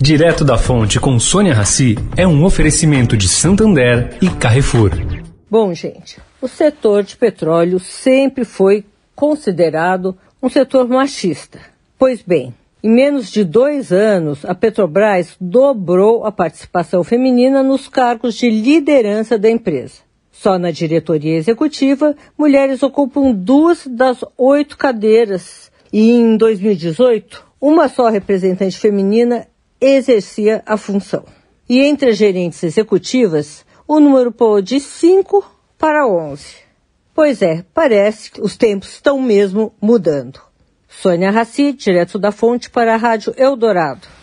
Direto da Fonte com Sônia Rassi é um oferecimento de Santander e Carrefour. Bom, gente, o setor de petróleo sempre foi considerado um setor machista. Pois bem, em menos de dois anos, a Petrobras dobrou a participação feminina nos cargos de liderança da empresa. Só na diretoria executiva, mulheres ocupam duas das oito cadeiras. E em 2018, uma só representante feminina exercia a função. E entre as gerentes executivas, o número pulou de 5 para 11. Pois é, parece que os tempos estão mesmo mudando. Sônia Raci, direto da fonte para a Rádio Eldorado.